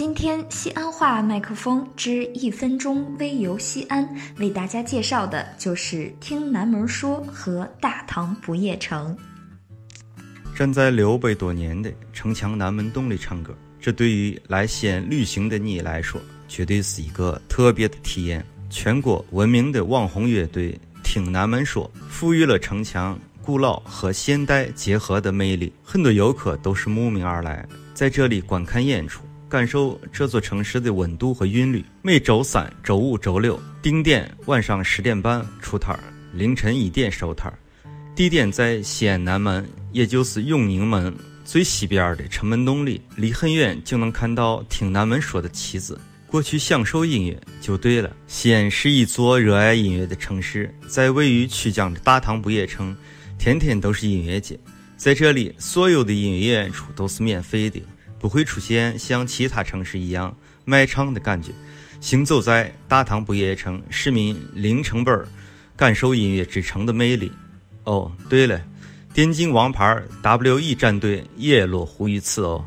今天西安话麦克风之一分钟微游西安，为大家介绍的就是听南门说和大唐不夜城。站在六百多年的城墙南门洞里唱歌，这对于来西安旅行的你来说，绝对是一个特别的体验。全国闻名的网红乐队听南门说，赋予了城墙古老和现代结合的魅力。很多游客都是慕名而来，在这里观看演出。感受这座城市的温度和韵律。每周三、周五、周六定点晚上十点半出摊儿，凌晨一点收摊儿。地点在西安南门，也就是永宁门最西边的城门洞里，离很远就能看到听南门说的旗子。过去享受音乐就对了。西安是一座热爱音乐的城市，在位于曲江的大唐不夜城，天天都是音乐节。在这里，所有的音乐演出都是免费的。不会出现像其他城市一样卖唱的感觉。行走在大唐不夜城，市民零成本感受音乐之城的魅力。哦，对了，电竞王牌 W E 战队也落户于此哦。